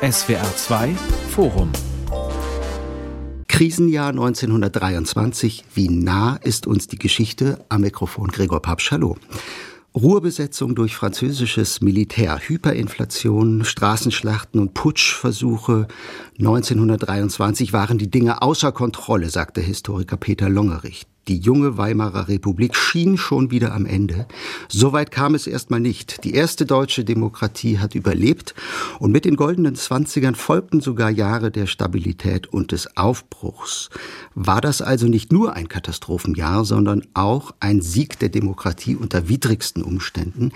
SWR 2 Forum Krisenjahr 1923. Wie nah ist uns die Geschichte? Am Mikrofon Gregor Papsch. Hallo. Ruhrbesetzung durch französisches Militär, Hyperinflation, Straßenschlachten und Putschversuche 1923 waren die Dinge außer Kontrolle, sagte Historiker Peter Longerich. Die junge Weimarer Republik schien schon wieder am Ende. Soweit kam es erstmal nicht. Die erste deutsche Demokratie hat überlebt und mit den goldenen Zwanzigern folgten sogar Jahre der Stabilität und des Aufbruchs. War das also nicht nur ein Katastrophenjahr, sondern auch ein Sieg der Demokratie unter widrigsten Umständen?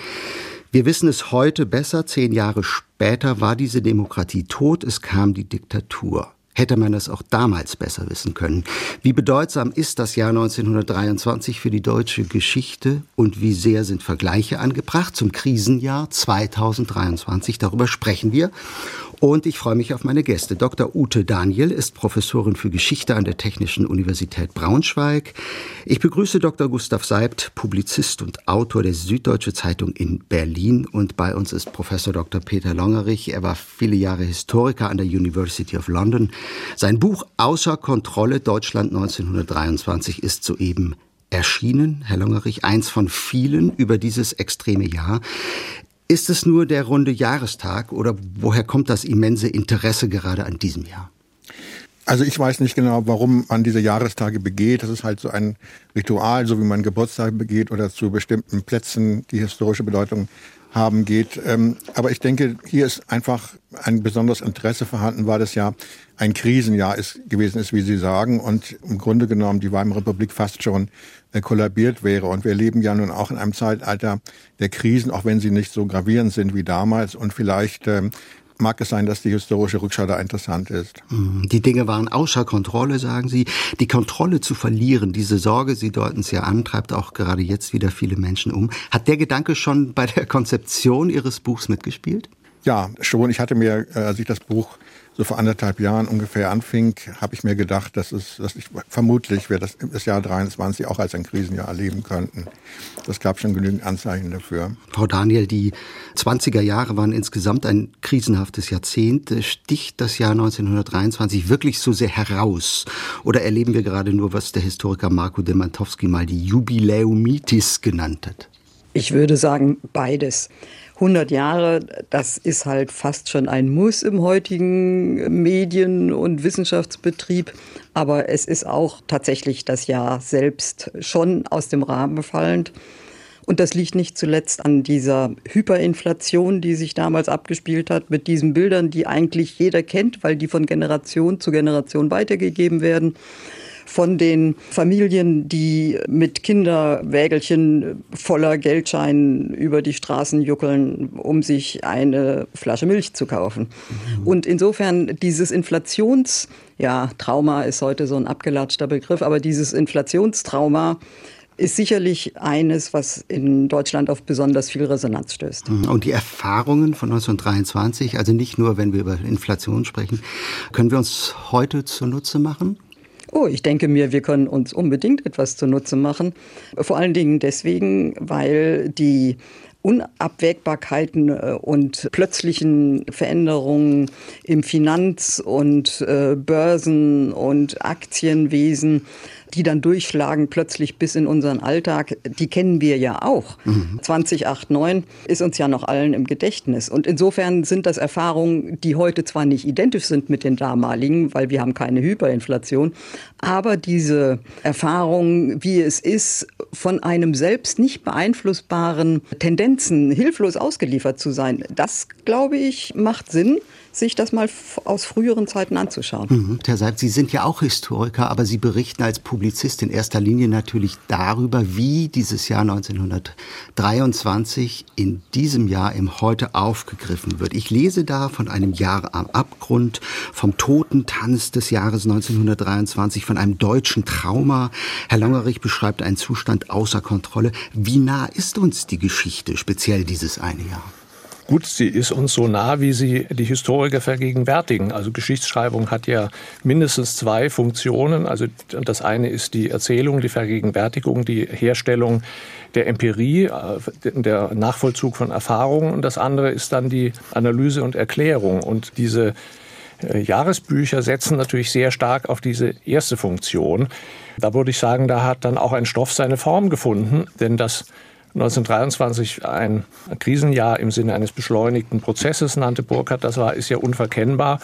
Wir wissen es heute besser. Zehn Jahre später war diese Demokratie tot. Es kam die Diktatur. Hätte man es auch damals besser wissen können. Wie bedeutsam ist das Jahr 1923 für die deutsche Geschichte und wie sehr sind Vergleiche angebracht zum Krisenjahr 2023? Darüber sprechen wir. Und ich freue mich auf meine Gäste. Dr. Ute Daniel ist Professorin für Geschichte an der Technischen Universität Braunschweig. Ich begrüße Dr. Gustav Seibt, Publizist und Autor der Süddeutsche Zeitung in Berlin. Und bei uns ist Professor Dr. Peter Longerich. Er war viele Jahre Historiker an der University of London. Sein Buch Außer Kontrolle Deutschland 1923 ist soeben erschienen, Herr Longerich, eins von vielen über dieses extreme Jahr. Ist es nur der runde Jahrestag oder woher kommt das immense Interesse gerade an diesem Jahr? Also ich weiß nicht genau, warum man diese Jahrestage begeht. Das ist halt so ein Ritual, so wie man Geburtstage begeht oder zu bestimmten Plätzen, die historische Bedeutung haben geht. Ähm, aber ich denke, hier ist einfach ein besonderes Interesse vorhanden, weil es ja ein Krisenjahr ist, gewesen ist, wie Sie sagen, und im Grunde genommen die Weimarer Republik fast schon äh, kollabiert wäre. Und wir leben ja nun auch in einem Zeitalter der Krisen, auch wenn sie nicht so gravierend sind wie damals. Und vielleicht ähm, mag es sein, dass die historische Rückschau da interessant ist. Mhm. Die Dinge waren außer Kontrolle, sagen Sie. Die Kontrolle zu verlieren, diese Sorge, Sie deuten es ja an, treibt auch gerade jetzt wieder viele Menschen um. Hat der Gedanke schon bei der Konzeption Ihres Buchs mitgespielt? Ja, schon. Ich hatte mir, äh, als ich das Buch so vor anderthalb Jahren ungefähr anfing, habe ich mir gedacht, dass es, dass ich vermutlich wir das, das Jahr 23 auch als ein Krisenjahr erleben könnten. Das gab schon genügend Anzeichen dafür. Frau Daniel, die 20er Jahre waren insgesamt ein krisenhaftes Jahrzehnt. Sticht das Jahr 1923 wirklich so sehr heraus? Oder erleben wir gerade nur, was der Historiker Marco Demantowski mal die Jubiläumitis genannt hat? Ich würde sagen, beides. 100 Jahre, das ist halt fast schon ein Muss im heutigen Medien- und Wissenschaftsbetrieb. Aber es ist auch tatsächlich das Jahr selbst schon aus dem Rahmen fallend. Und das liegt nicht zuletzt an dieser Hyperinflation, die sich damals abgespielt hat, mit diesen Bildern, die eigentlich jeder kennt, weil die von Generation zu Generation weitergegeben werden von den Familien, die mit Kinderwägelchen voller Geldscheinen über die Straßen juckeln, um sich eine Flasche Milch zu kaufen. Mhm. Und insofern dieses Inflations, ja, Trauma ist heute so ein abgelatschter Begriff, aber dieses Inflationstrauma ist sicherlich eines, was in Deutschland auf besonders viel Resonanz stößt. Mhm. Und die Erfahrungen von 1923, also nicht nur, wenn wir über Inflation sprechen, können wir uns heute zunutze machen? Oh, ich denke mir, wir können uns unbedingt etwas zunutze machen. Vor allen Dingen deswegen, weil die Unabwägbarkeiten äh, und plötzlichen Veränderungen im Finanz- und äh, Börsen- und Aktienwesen die dann durchschlagen plötzlich bis in unseren Alltag, die kennen wir ja auch. Mhm. 2089 ist uns ja noch allen im Gedächtnis. Und insofern sind das Erfahrungen, die heute zwar nicht identisch sind mit den damaligen, weil wir haben keine Hyperinflation, aber diese Erfahrungen, wie es ist, von einem selbst nicht beeinflussbaren Tendenzen hilflos ausgeliefert zu sein, das, glaube ich, macht Sinn sich das mal aus früheren Zeiten anzuschauen. Mhm. Herr Seib, Sie sind ja auch Historiker, aber Sie berichten als Publizist in erster Linie natürlich darüber, wie dieses Jahr 1923 in diesem Jahr im Heute aufgegriffen wird. Ich lese da von einem Jahr am Abgrund, vom Totentanz des Jahres 1923, von einem deutschen Trauma. Herr Longerich beschreibt einen Zustand außer Kontrolle. Wie nah ist uns die Geschichte, speziell dieses eine Jahr? Gut, sie ist uns so nah, wie sie die Historiker vergegenwärtigen. Also Geschichtsschreibung hat ja mindestens zwei Funktionen. Also das eine ist die Erzählung, die Vergegenwärtigung, die Herstellung der Empirie, äh, der Nachvollzug von Erfahrungen. Und das andere ist dann die Analyse und Erklärung. Und diese äh, Jahresbücher setzen natürlich sehr stark auf diese erste Funktion. Da würde ich sagen, da hat dann auch ein Stoff seine Form gefunden, denn das 1923 ein Krisenjahr im Sinne eines beschleunigten Prozesses nannte Burkhardt, das war, ist ja unverkennbar.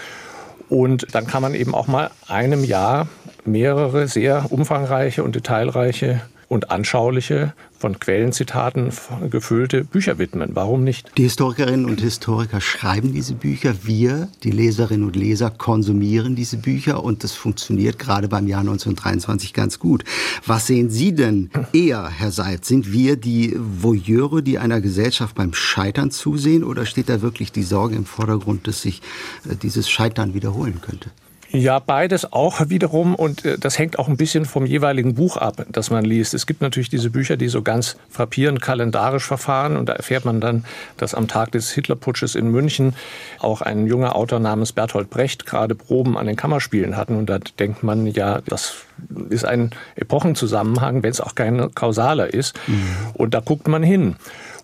Und dann kann man eben auch mal einem Jahr mehrere sehr umfangreiche und detailreiche und anschauliche, von Quellenzitaten gefüllte Bücher widmen. Warum nicht? Die Historikerinnen und Historiker schreiben diese Bücher. Wir, die Leserinnen und Leser, konsumieren diese Bücher und das funktioniert gerade beim Jahr 1923 ganz gut. Was sehen Sie denn eher, Herr Seid? Sind wir die Voyeure, die einer Gesellschaft beim Scheitern zusehen oder steht da wirklich die Sorge im Vordergrund, dass sich äh, dieses Scheitern wiederholen könnte? Ja, beides auch wiederum und äh, das hängt auch ein bisschen vom jeweiligen Buch ab, das man liest. Es gibt natürlich diese Bücher, die so ganz frappierend kalendarisch verfahren und da erfährt man dann, dass am Tag des Hitlerputsches in München auch ein junger Autor namens Bertolt Brecht gerade Proben an den Kammerspielen hatten und da denkt man ja, das ist ein Epochenzusammenhang, wenn es auch kein kausaler ist mhm. und da guckt man hin.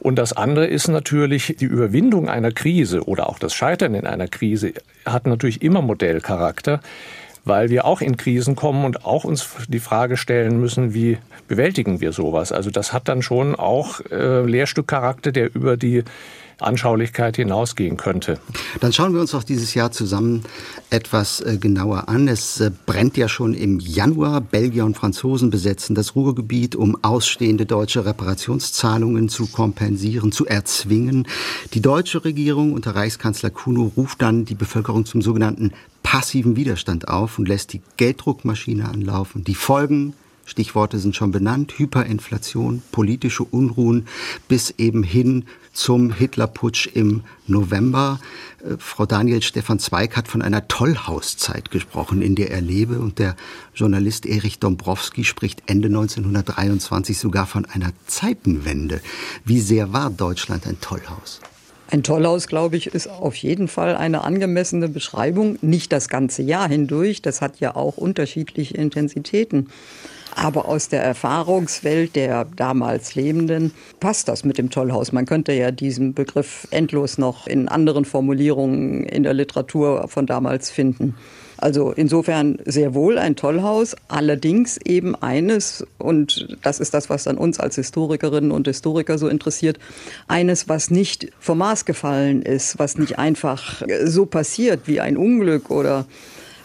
Und das andere ist natürlich die Überwindung einer Krise oder auch das Scheitern in einer Krise hat natürlich immer Modellcharakter, weil wir auch in Krisen kommen und auch uns die Frage stellen müssen, wie bewältigen wir sowas. Also das hat dann schon auch äh, Lehrstückcharakter, der über die Anschaulichkeit hinausgehen könnte. Dann schauen wir uns doch dieses Jahr zusammen etwas äh, genauer an. Es äh, brennt ja schon im Januar. Belgier und Franzosen besetzen das Ruhrgebiet, um ausstehende deutsche Reparationszahlungen zu kompensieren, zu erzwingen. Die deutsche Regierung unter Reichskanzler Kuno ruft dann die Bevölkerung zum sogenannten passiven Widerstand auf und lässt die Gelddruckmaschine anlaufen. Die Folgen Stichworte sind schon benannt, Hyperinflation, politische Unruhen bis eben hin zum Hitlerputsch im November. Äh, Frau Daniel Stefan Zweig hat von einer Tollhauszeit gesprochen, in der er lebe und der Journalist Erich Dombrowski spricht Ende 1923 sogar von einer Zeitenwende. Wie sehr war Deutschland ein Tollhaus? Ein Tollhaus, glaube ich, ist auf jeden Fall eine angemessene Beschreibung. Nicht das ganze Jahr hindurch. Das hat ja auch unterschiedliche Intensitäten. Aber aus der Erfahrungswelt der damals Lebenden passt das mit dem Tollhaus. Man könnte ja diesen Begriff endlos noch in anderen Formulierungen in der Literatur von damals finden. Also insofern sehr wohl ein Tollhaus, allerdings eben eines, und das ist das, was dann uns als Historikerinnen und Historiker so interessiert, eines, was nicht vom Maß gefallen ist, was nicht einfach so passiert wie ein Unglück oder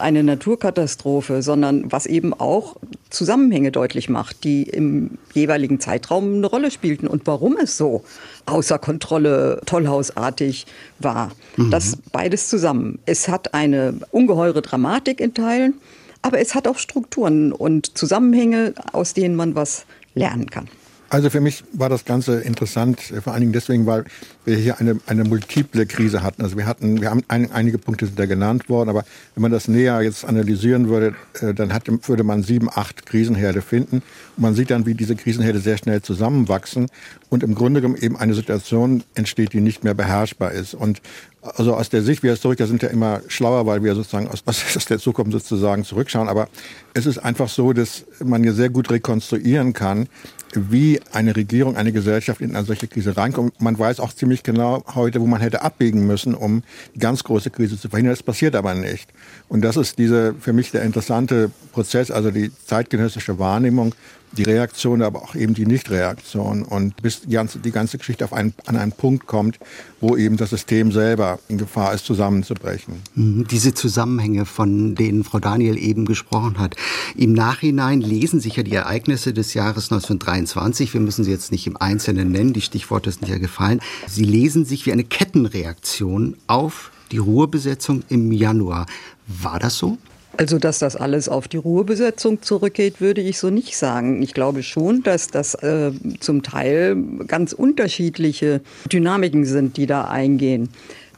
eine Naturkatastrophe, sondern was eben auch Zusammenhänge deutlich macht, die im jeweiligen Zeitraum eine Rolle spielten und warum es so außer Kontrolle, tollhausartig war. Mhm. Das beides zusammen. Es hat eine ungeheure Dramatik in Teilen, aber es hat auch Strukturen und Zusammenhänge, aus denen man was lernen kann. Also für mich war das Ganze interessant, vor allen Dingen deswegen, weil wir hier eine, eine multiple Krise hatten. Also wir hatten, wir haben ein, einige Punkte sind da genannt worden, aber wenn man das näher jetzt analysieren würde, äh, dann hat, würde man sieben, acht Krisenherde finden. Und man sieht dann, wie diese Krisenherde sehr schnell zusammenwachsen und im Grunde genommen eben eine Situation entsteht, die nicht mehr beherrschbar ist. Und also aus der Sicht, wir Historiker sind ja immer schlauer, weil wir sozusagen aus, aus der Zukunft sozusagen zurückschauen. Aber es ist einfach so, dass man hier sehr gut rekonstruieren kann, wie eine Regierung, eine Gesellschaft in eine solche Krise reinkommt. Man weiß auch ziemlich genau heute, wo man hätte abbiegen müssen, um die ganz große Krise zu verhindern. Das passiert aber nicht. Und das ist diese, für mich der interessante Prozess, also die zeitgenössische Wahrnehmung die Reaktion, aber auch eben die Nichtreaktion. Und bis die ganze, die ganze Geschichte auf einen, an einen Punkt kommt, wo eben das System selber in Gefahr ist, zusammenzubrechen. Mhm. Diese Zusammenhänge, von denen Frau Daniel eben gesprochen hat. Im Nachhinein lesen sich ja die Ereignisse des Jahres 1923. Wir müssen sie jetzt nicht im Einzelnen nennen. Die Stichworte sind ja gefallen. Sie lesen sich wie eine Kettenreaktion auf die Ruhrbesetzung im Januar. War das so? Also, dass das alles auf die Ruhebesetzung zurückgeht, würde ich so nicht sagen. Ich glaube schon, dass das äh, zum Teil ganz unterschiedliche Dynamiken sind, die da eingehen.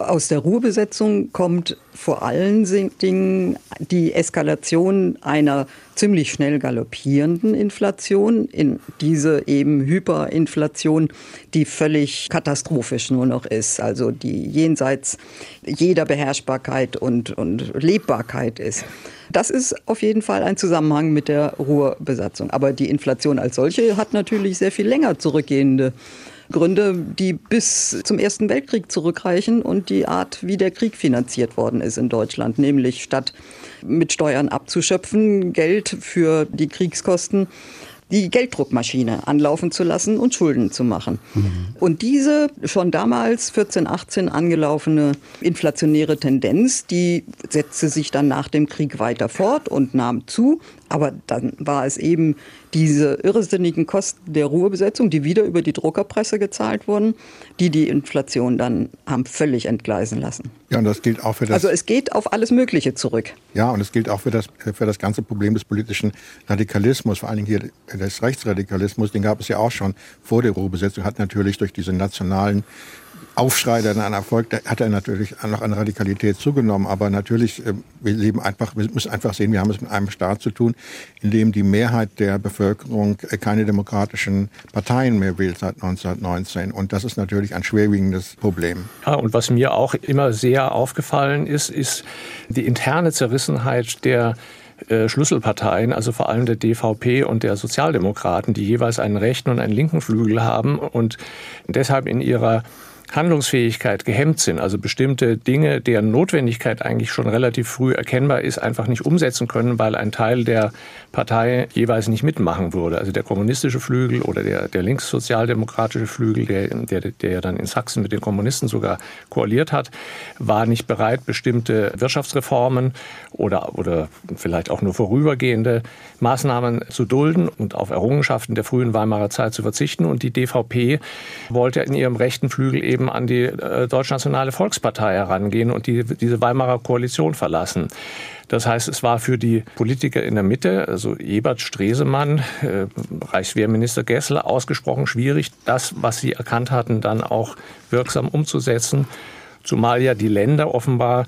Aus der Ruhrbesetzung kommt vor allen Dingen die Eskalation einer ziemlich schnell galoppierenden Inflation in diese eben Hyperinflation, die völlig katastrophisch nur noch ist, also die jenseits jeder Beherrschbarkeit und, und Lebbarkeit ist. Das ist auf jeden Fall ein Zusammenhang mit der Ruhrbesatzung. Aber die Inflation als solche hat natürlich sehr viel länger zurückgehende Gründe, die bis zum Ersten Weltkrieg zurückreichen und die Art, wie der Krieg finanziert worden ist in Deutschland, nämlich statt mit Steuern abzuschöpfen, Geld für die Kriegskosten die Gelddruckmaschine anlaufen zu lassen und Schulden zu machen. Mhm. Und diese schon damals 14, 18 angelaufene inflationäre Tendenz, die setzte sich dann nach dem Krieg weiter fort und nahm zu. Aber dann war es eben diese irrsinnigen Kosten der Ruhebesetzung, die wieder über die Druckerpresse gezahlt wurden, die die Inflation dann haben völlig entgleisen lassen. Ja, und das gilt auch für das. Also es geht auf alles Mögliche zurück. Ja, und es gilt auch für das, für das ganze Problem des politischen Radikalismus, vor allen Dingen hier des Rechtsradikalismus. Den gab es ja auch schon vor der Ruhebesetzung, hat natürlich durch diese nationalen Aufschrei, der dann erfolgt, hat er natürlich noch an Radikalität zugenommen. Aber natürlich, äh, wir leben einfach, wir müssen einfach sehen, wir haben es mit einem Staat zu tun, in dem die Mehrheit der Bevölkerung äh, keine demokratischen Parteien mehr wählt seit 1919. Und das ist natürlich ein schwerwiegendes Problem. Ja, und was mir auch immer sehr aufgefallen ist, ist die interne Zerrissenheit der äh, Schlüsselparteien, also vor allem der DVP und der Sozialdemokraten, die jeweils einen rechten und einen linken Flügel haben und deshalb in ihrer Handlungsfähigkeit gehemmt sind, also bestimmte Dinge, deren Notwendigkeit eigentlich schon relativ früh erkennbar ist, einfach nicht umsetzen können, weil ein Teil der Partei jeweils nicht mitmachen würde. Also der kommunistische Flügel oder der, der linkssozialdemokratische Flügel, der, der, der dann in Sachsen mit den Kommunisten sogar koaliert hat, war nicht bereit, bestimmte Wirtschaftsreformen oder, oder vielleicht auch nur vorübergehende Maßnahmen zu dulden und auf Errungenschaften der frühen Weimarer Zeit zu verzichten. Und die DVP wollte in ihrem rechten Flügel eben an die äh, Deutschnationale Volkspartei herangehen und die, diese Weimarer Koalition verlassen. Das heißt, es war für die Politiker in der Mitte, also Ebert, Stresemann, äh, Reichswehrminister Gessler, ausgesprochen schwierig, das, was sie erkannt hatten, dann auch wirksam umzusetzen. Zumal ja die Länder offenbar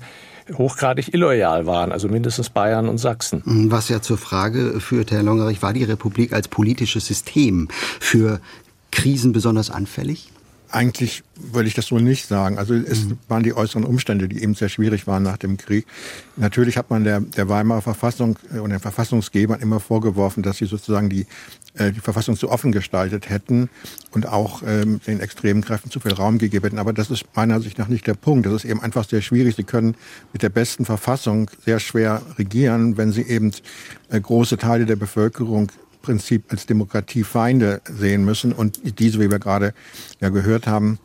hochgradig illoyal waren, also mindestens Bayern und Sachsen. Was ja zur Frage führt, Herr Longerich, war die Republik als politisches System für Krisen besonders anfällig? Eigentlich würde ich das so nicht sagen. Also es mhm. waren die äußeren Umstände, die eben sehr schwierig waren nach dem Krieg. Natürlich hat man der, der Weimarer Verfassung äh, und den Verfassungsgebern immer vorgeworfen, dass sie sozusagen die, äh, die Verfassung zu offen gestaltet hätten und auch ähm, den extremen Kräften zu viel Raum gegeben hätten. Aber das ist meiner Sicht nach nicht der Punkt. Das ist eben einfach sehr schwierig. Sie können mit der besten Verfassung sehr schwer regieren, wenn sie eben äh, große Teile der Bevölkerung Prinzip als Demokratiefeinde sehen müssen und diese, wie wir gerade ja gehört haben,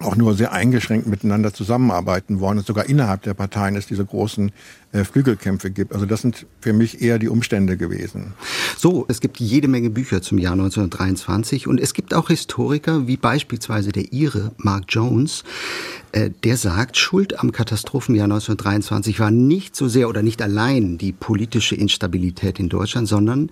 auch nur sehr eingeschränkt miteinander zusammenarbeiten wollen und sogar innerhalb der Parteien es diese großen äh, Flügelkämpfe gibt. Also das sind für mich eher die Umstände gewesen. So, es gibt jede Menge Bücher zum Jahr 1923 und es gibt auch Historiker wie beispielsweise der Ire Mark Jones, äh, der sagt, Schuld am Katastrophenjahr 1923 war nicht so sehr oder nicht allein die politische Instabilität in Deutschland, sondern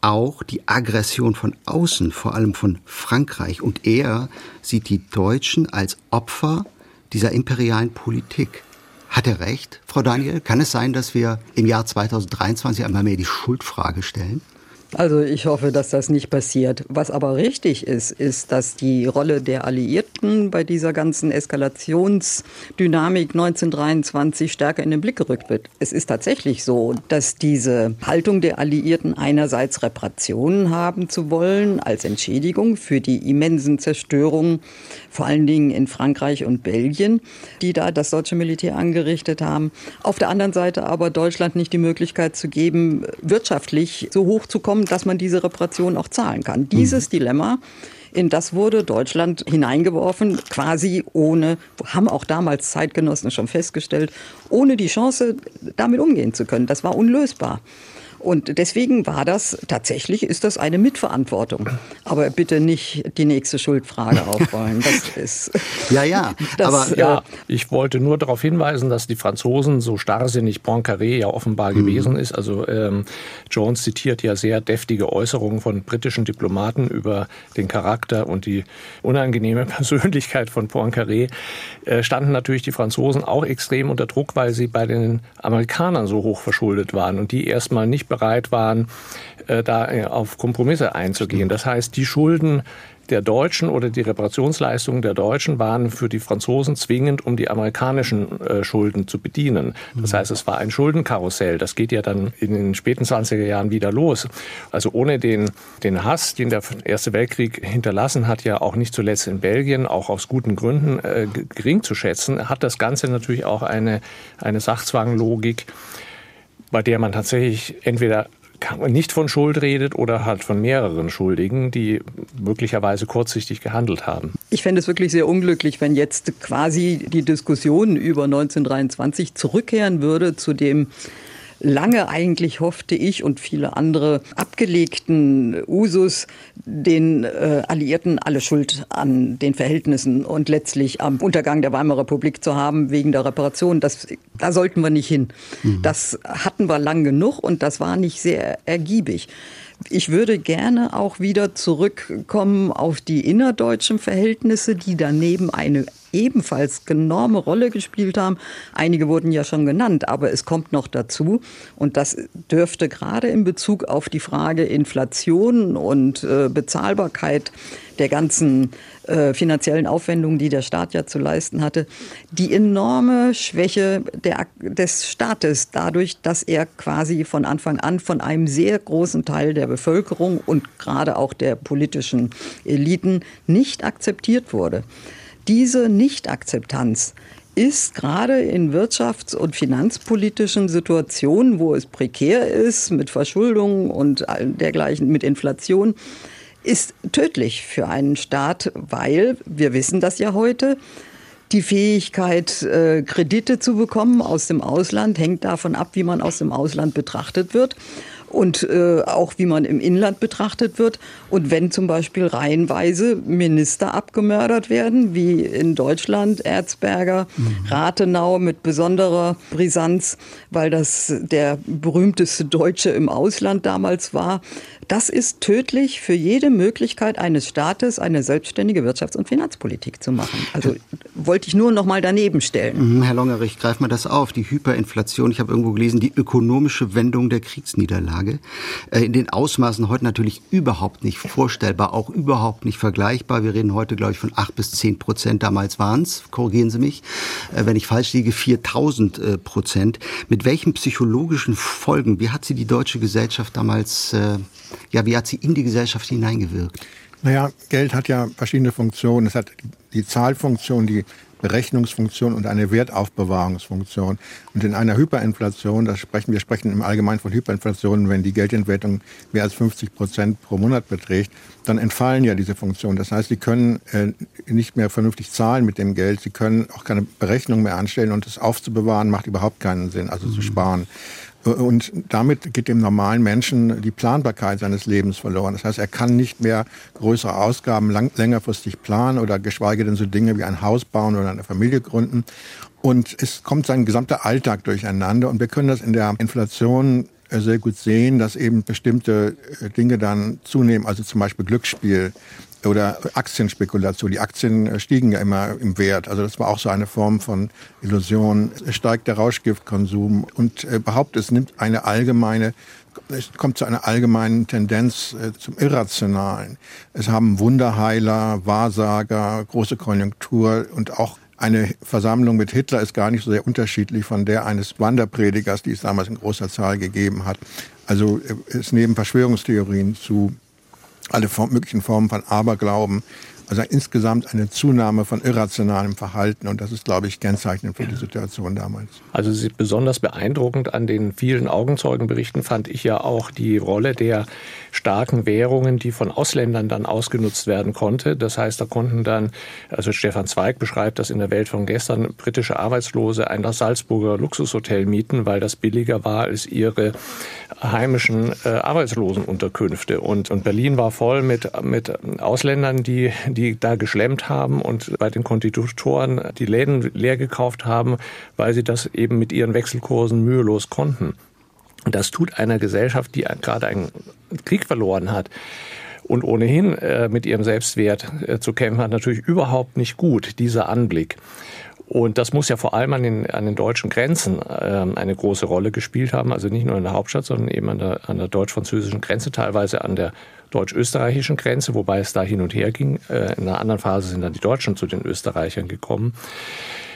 auch die Aggression von außen, vor allem von Frankreich. Und er sieht die Deutschen als Opfer dieser imperialen Politik. Hat er recht, Frau Daniel? Kann es sein, dass wir im Jahr 2023 einmal mehr die Schuldfrage stellen? Also ich hoffe, dass das nicht passiert. Was aber richtig ist, ist, dass die Rolle der Alliierten bei dieser ganzen Eskalationsdynamik 1923 stärker in den Blick gerückt wird. Es ist tatsächlich so, dass diese Haltung der Alliierten einerseits Reparationen haben zu wollen als Entschädigung für die immensen Zerstörungen, vor allen Dingen in Frankreich und Belgien, die da das deutsche Militär angerichtet haben. Auf der anderen Seite aber Deutschland nicht die Möglichkeit zu geben, wirtschaftlich so hoch zu kommen, dass man diese Reparation auch zahlen kann. Dieses mhm. Dilemma in das wurde Deutschland hineingeworfen, quasi ohne, haben auch damals Zeitgenossen schon festgestellt, ohne die Chance, damit umgehen zu können. Das war unlösbar. Und deswegen war das tatsächlich, ist das eine Mitverantwortung. Aber bitte nicht die nächste Schuldfrage aufrollen. Das ist. ja, ja. Das, aber ja, äh, ich wollte nur darauf hinweisen, dass die Franzosen so starrsinnig Poincaré ja offenbar mhm. gewesen ist. Also ähm, Jones zitiert ja sehr deftige Äußerungen von britischen Diplomaten über den Charakter und die unangenehme Persönlichkeit von Poincaré. Äh, standen natürlich die Franzosen auch extrem unter Druck, weil sie bei den Amerikanern so hoch verschuldet waren und die erstmal nicht bereit waren, äh, da äh, auf Kompromisse einzugehen. Das heißt, die Schulden der Deutschen oder die Reparationsleistungen der Deutschen waren für die Franzosen zwingend, um die amerikanischen äh, Schulden zu bedienen. Das heißt, es war ein Schuldenkarussell. Das geht ja dann in den späten 20er Jahren wieder los. Also ohne den, den Hass, den der Erste Weltkrieg hinterlassen hat, ja auch nicht zuletzt in Belgien, auch aus guten Gründen äh, gering zu schätzen, hat das Ganze natürlich auch eine, eine Sachzwanglogik bei der man tatsächlich entweder nicht von Schuld redet oder halt von mehreren Schuldigen, die möglicherweise kurzsichtig gehandelt haben. Ich fände es wirklich sehr unglücklich, wenn jetzt quasi die Diskussion über 1923 zurückkehren würde zu dem lange eigentlich hoffte ich und viele andere abgelegten Usus, den äh, Alliierten alle Schuld an den Verhältnissen und letztlich am Untergang der Weimarer Republik zu haben wegen der Reparation. Das, da sollten wir nicht hin. Mhm. Das hatten wir lang genug und das war nicht sehr ergiebig. Ich würde gerne auch wieder zurückkommen auf die innerdeutschen Verhältnisse, die daneben eine ebenfalls enorme Rolle gespielt haben. Einige wurden ja schon genannt, aber es kommt noch dazu. Und das dürfte gerade in Bezug auf die Frage Inflation und äh, Bezahlbarkeit der ganzen äh, finanziellen Aufwendungen, die der Staat ja zu leisten hatte, die enorme Schwäche der, des Staates dadurch, dass er quasi von Anfang an von einem sehr großen Teil der Bevölkerung und gerade auch der politischen Eliten nicht akzeptiert wurde. Diese Nichtakzeptanz ist gerade in wirtschafts- und finanzpolitischen Situationen, wo es prekär ist, mit Verschuldung und dergleichen, mit Inflation, ist tödlich für einen Staat, weil wir wissen das ja heute. Die Fähigkeit, äh, Kredite zu bekommen aus dem Ausland, hängt davon ab, wie man aus dem Ausland betrachtet wird und äh, auch wie man im Inland betrachtet wird. Und wenn zum Beispiel reihenweise Minister abgemördert werden, wie in Deutschland Erzberger, mhm. Rathenau mit besonderer Brisanz, weil das der berühmteste Deutsche im Ausland damals war, das ist tödlich für jede Möglichkeit eines Staates, eine selbstständige Wirtschafts- und Finanzpolitik zu machen. Also wollte ich nur noch mal daneben stellen. Mhm, Herr Longerich, greif mal das auf. Die Hyperinflation, ich habe irgendwo gelesen, die ökonomische Wendung der Kriegsniederlage. Äh, in den Ausmaßen heute natürlich überhaupt nicht vorstellbar, auch überhaupt nicht vergleichbar. Wir reden heute, glaube ich, von acht bis zehn Prozent. Damals waren es, korrigieren Sie mich, äh, wenn ich falsch liege, 4000 äh, Prozent. Mit welchen psychologischen Folgen, wie hat sie die deutsche Gesellschaft damals ja, wie hat sie in die Gesellschaft hineingewirkt? Naja, Geld hat ja verschiedene Funktionen. Es hat die Zahlfunktion, die Berechnungsfunktion und eine Wertaufbewahrungsfunktion. Und in einer Hyperinflation, das sprechen, wir sprechen im Allgemeinen von Hyperinflation, wenn die Geldentwertung mehr als 50 Prozent pro Monat beträgt, dann entfallen ja diese Funktionen. Das heißt, sie können äh, nicht mehr vernünftig zahlen mit dem Geld, sie können auch keine Berechnung mehr anstellen und es aufzubewahren macht überhaupt keinen Sinn, also mhm. zu sparen. Und damit geht dem normalen Menschen die Planbarkeit seines Lebens verloren. Das heißt, er kann nicht mehr größere Ausgaben lang, längerfristig planen oder geschweige denn so Dinge wie ein Haus bauen oder eine Familie gründen. Und es kommt sein gesamter Alltag durcheinander. Und wir können das in der Inflation äh, sehr gut sehen, dass eben bestimmte äh, Dinge dann zunehmen, also zum Beispiel Glücksspiel oder Aktienspekulation. Die Aktien äh, stiegen ja immer im Wert. Also das war auch so eine Form von Illusion. Es steigt der Rauschgiftkonsum und überhaupt es nimmt eine allgemeine es kommt zu einer allgemeinen Tendenz äh, zum Irrationalen. Es haben Wunderheiler, Wahrsager, große Konjunktur und auch eine Versammlung mit Hitler ist gar nicht so sehr unterschiedlich von der eines Wanderpredigers, die es damals in großer Zahl gegeben hat. Also äh, es nehmen Verschwörungstheorien zu, alle möglichen Formen von Aberglauben, Also insgesamt eine Zunahme von irrationalem Verhalten. Und das ist, glaube ich, kennzeichnend für die Situation damals. Also besonders beeindruckend an den vielen Augenzeugenberichten fand ich ja auch die Rolle der starken Währungen, die von Ausländern dann ausgenutzt werden konnte. Das heißt, da konnten dann, also Stefan Zweig beschreibt das in der Welt von gestern, britische Arbeitslose ein Salzburger Luxushotel mieten, weil das billiger war als ihre heimischen äh, Arbeitslosenunterkünfte. Und, und Berlin war voll mit, mit Ausländern, die, die da geschlemmt haben und bei den Konditorien die Läden leer gekauft haben, weil sie das eben mit ihren Wechselkursen mühelos konnten. Das tut einer Gesellschaft, die gerade einen Krieg verloren hat und ohnehin äh, mit ihrem Selbstwert äh, zu kämpfen hat, natürlich überhaupt nicht gut, dieser Anblick. Und das muss ja vor allem an den, an den deutschen Grenzen äh, eine große Rolle gespielt haben. Also nicht nur in der Hauptstadt, sondern eben an der, an der deutsch-französischen Grenze, teilweise an der deutsch-österreichischen Grenze, wobei es da hin und her ging. Äh, in einer anderen Phase sind dann die Deutschen zu den Österreichern gekommen.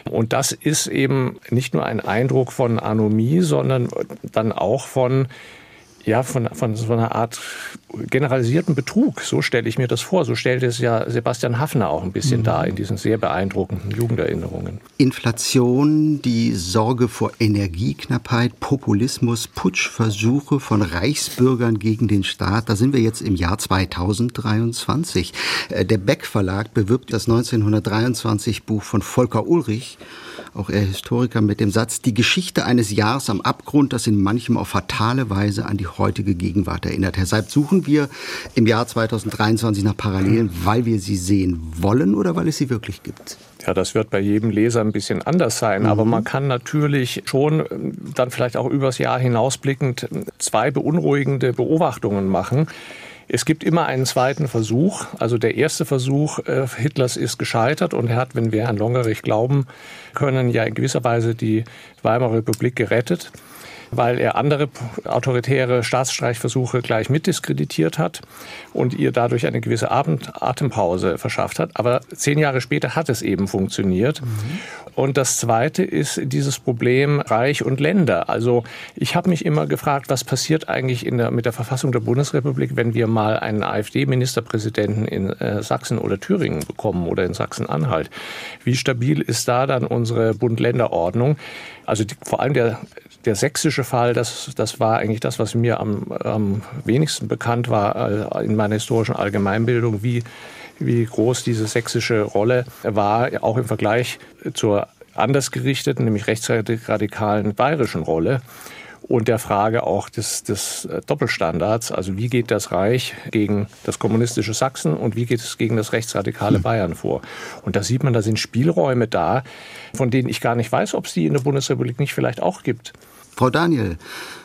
Und das ist eben nicht nur ein Eindruck von Anomie, sondern dann auch von ja, von, von so einer Art generalisierten Betrug. So stelle ich mir das vor. So stellt es ja Sebastian Hafner auch ein bisschen mhm. dar in diesen sehr beeindruckenden Jugenderinnerungen. Inflation, die Sorge vor Energieknappheit, Populismus, Putschversuche von Reichsbürgern gegen den Staat. Da sind wir jetzt im Jahr 2023. Äh, der Beck Verlag bewirbt das 1923 Buch von Volker Ulrich auch er Historiker, mit dem Satz, die Geschichte eines Jahres am Abgrund, das in manchem auf fatale Weise an die heutige Gegenwart erinnert. Herr Seib, suchen wir im Jahr 2023 nach Parallelen, weil wir sie sehen wollen oder weil es sie wirklich gibt? Ja, das wird bei jedem Leser ein bisschen anders sein, mhm. aber man kann natürlich schon äh, dann vielleicht auch übers Jahr hinausblickend zwei beunruhigende Beobachtungen machen. Es gibt immer einen zweiten Versuch. Also der erste Versuch äh, Hitlers ist gescheitert und er hat, wenn wir Herrn Longerich glauben können, ja in gewisser Weise die Weimarer Republik gerettet weil er andere autoritäre Staatsstreichversuche gleich mitdiskreditiert hat und ihr dadurch eine gewisse Atempause verschafft hat. Aber zehn Jahre später hat es eben funktioniert. Mhm. Und das Zweite ist dieses Problem Reich und Länder. Also ich habe mich immer gefragt, was passiert eigentlich der, mit der Verfassung der Bundesrepublik, wenn wir mal einen AfD-Ministerpräsidenten in äh, Sachsen oder Thüringen bekommen oder in Sachsen-Anhalt. Wie stabil ist da dann unsere Bund-Länder-Ordnung? Also die, vor allem der, der sächsische Fall, das, das war eigentlich das, was mir am, am wenigsten bekannt war äh, in meiner historischen Allgemeinbildung, wie, wie groß diese sächsische Rolle war, auch im Vergleich zur anders gerichteten, nämlich rechtsradikalen bayerischen Rolle und der Frage auch des, des Doppelstandards. Also wie geht das Reich gegen das kommunistische Sachsen und wie geht es gegen das rechtsradikale hm. Bayern vor? Und da sieht man, da sind Spielräume da, von denen ich gar nicht weiß, ob es die in der Bundesrepublik nicht vielleicht auch gibt. Frau Daniel,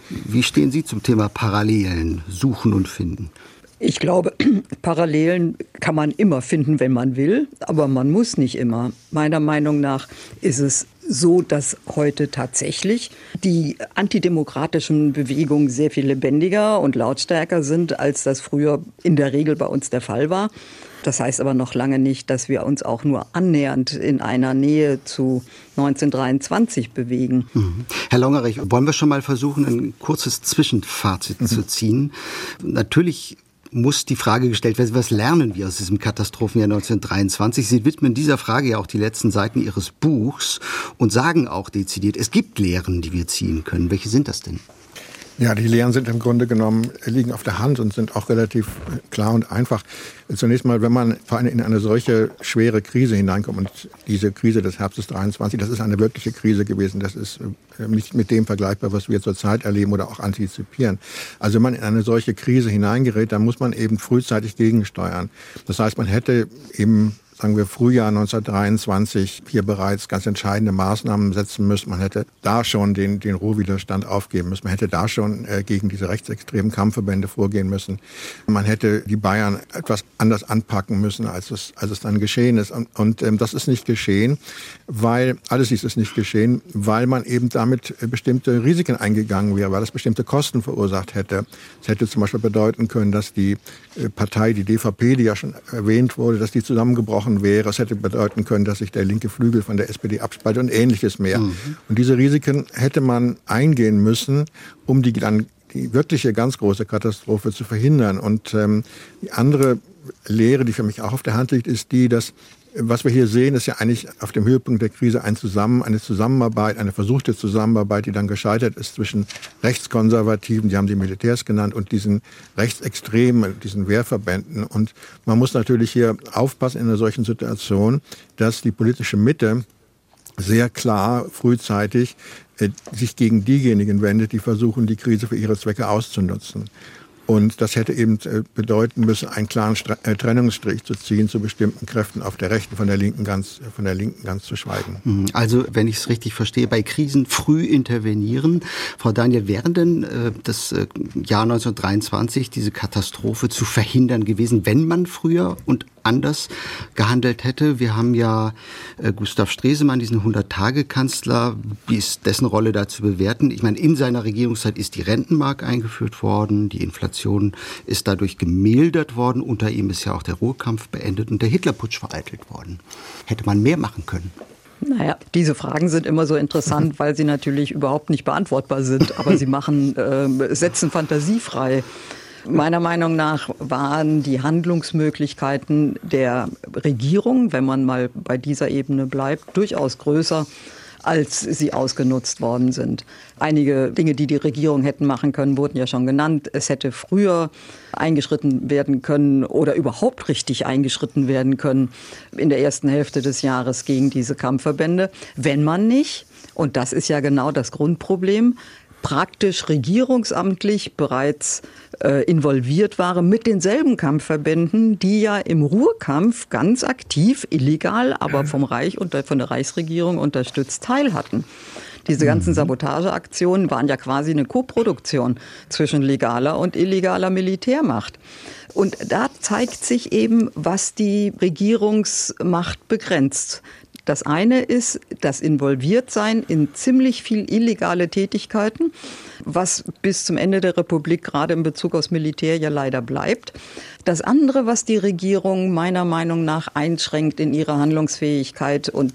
wie stehen Sie zum Thema Parallelen suchen und finden? Ich glaube, Parallelen kann man immer finden, wenn man will, aber man muss nicht immer. Meiner Meinung nach ist es so, dass heute tatsächlich die antidemokratischen Bewegungen sehr viel lebendiger und lautstärker sind, als das früher in der Regel bei uns der Fall war. Das heißt aber noch lange nicht, dass wir uns auch nur annähernd in einer Nähe zu 1923 bewegen. Mhm. Herr Longerich, wollen wir schon mal versuchen, ein kurzes Zwischenfazit mhm. zu ziehen? Natürlich muss die Frage gestellt werden, was lernen wir aus diesem Katastrophenjahr 1923? Sie widmen dieser Frage ja auch die letzten Seiten Ihres Buchs und sagen auch dezidiert, es gibt Lehren, die wir ziehen können. Welche sind das denn? Ja, die Lehren sind im Grunde genommen, liegen auf der Hand und sind auch relativ klar und einfach. Zunächst mal, wenn man vor allem in eine solche schwere Krise hineinkommt und diese Krise des Herbstes 23, das ist eine wirkliche Krise gewesen. Das ist äh, nicht mit dem vergleichbar, was wir zurzeit erleben oder auch antizipieren. Also wenn man in eine solche Krise hineingerät, dann muss man eben frühzeitig gegensteuern. Das heißt, man hätte eben sagen wir, Frühjahr 1923 hier bereits ganz entscheidende Maßnahmen setzen müssen. Man hätte da schon den, den Ruhewiderstand aufgeben müssen. Man hätte da schon äh, gegen diese rechtsextremen Kampfverbände vorgehen müssen. Man hätte die Bayern etwas anders anpacken müssen, als es, als es dann geschehen ist. Und, und ähm, das ist nicht geschehen, weil, alles dies ist nicht geschehen, weil man eben damit äh, bestimmte Risiken eingegangen wäre, weil das bestimmte Kosten verursacht hätte. Es hätte zum Beispiel bedeuten können, dass die äh, Partei, die DVP, die ja schon erwähnt wurde, dass die zusammengebrochen gebrochen wäre. Es hätte bedeuten können, dass sich der linke Flügel von der SPD abspaltet und ähnliches mehr. Mhm. Und diese Risiken hätte man eingehen müssen, um die dann die wirkliche ganz große Katastrophe zu verhindern. Und ähm, die andere Lehre, die für mich auch auf der Hand liegt, ist die, dass was wir hier sehen, ist ja eigentlich auf dem Höhepunkt der Krise ein Zusammen, eine Zusammenarbeit, eine versuchte Zusammenarbeit, die dann gescheitert ist zwischen Rechtskonservativen, die haben die Militärs genannt, und diesen Rechtsextremen, diesen Wehrverbänden. Und man muss natürlich hier aufpassen in einer solchen Situation, dass die politische Mitte sehr klar frühzeitig äh, sich gegen diejenigen wendet, die versuchen, die Krise für ihre Zwecke auszunutzen. Und das hätte eben äh, bedeuten müssen, einen klaren äh, Trennungsstrich zu ziehen zu bestimmten Kräften auf der rechten, von der linken ganz, von der linken ganz zu schweigen. Mhm. Also, wenn ich es richtig verstehe, bei Krisen früh intervenieren. Frau Daniel, wäre denn äh, das äh, Jahr 1923 diese Katastrophe zu verhindern gewesen, wenn man früher und anders gehandelt hätte. Wir haben ja äh, Gustav Stresemann, diesen 100-Tage-Kanzler, wie ist dessen Rolle da zu bewerten? Ich meine, in seiner Regierungszeit ist die Rentenmark eingeführt worden, die Inflation ist dadurch gemildert worden, unter ihm ist ja auch der Ruhekampf beendet und der Hitlerputsch vereitelt worden. Hätte man mehr machen können? Naja, diese Fragen sind immer so interessant, weil sie natürlich überhaupt nicht beantwortbar sind, aber sie machen, äh, setzen Fantasie frei. Meiner Meinung nach waren die Handlungsmöglichkeiten der Regierung, wenn man mal bei dieser Ebene bleibt, durchaus größer als sie ausgenutzt worden sind. Einige Dinge, die die Regierung hätten machen können, wurden ja schon genannt. Es hätte früher eingeschritten werden können oder überhaupt richtig eingeschritten werden können in der ersten Hälfte des Jahres gegen diese Kampfverbände, wenn man nicht, und das ist ja genau das Grundproblem, praktisch regierungsamtlich bereits äh, involviert waren mit denselben Kampfverbänden, die ja im Ruhrkampf ganz aktiv, illegal, aber vom Reich und von der Reichsregierung unterstützt teil hatten. Diese ganzen mhm. Sabotageaktionen waren ja quasi eine Koproduktion zwischen legaler und illegaler Militärmacht. Und da zeigt sich eben, was die Regierungsmacht begrenzt. Das eine ist das Involviertsein in ziemlich viel illegale Tätigkeiten, was bis zum Ende der Republik gerade in Bezug aufs Militär ja leider bleibt. Das andere, was die Regierung meiner Meinung nach einschränkt in ihrer Handlungsfähigkeit und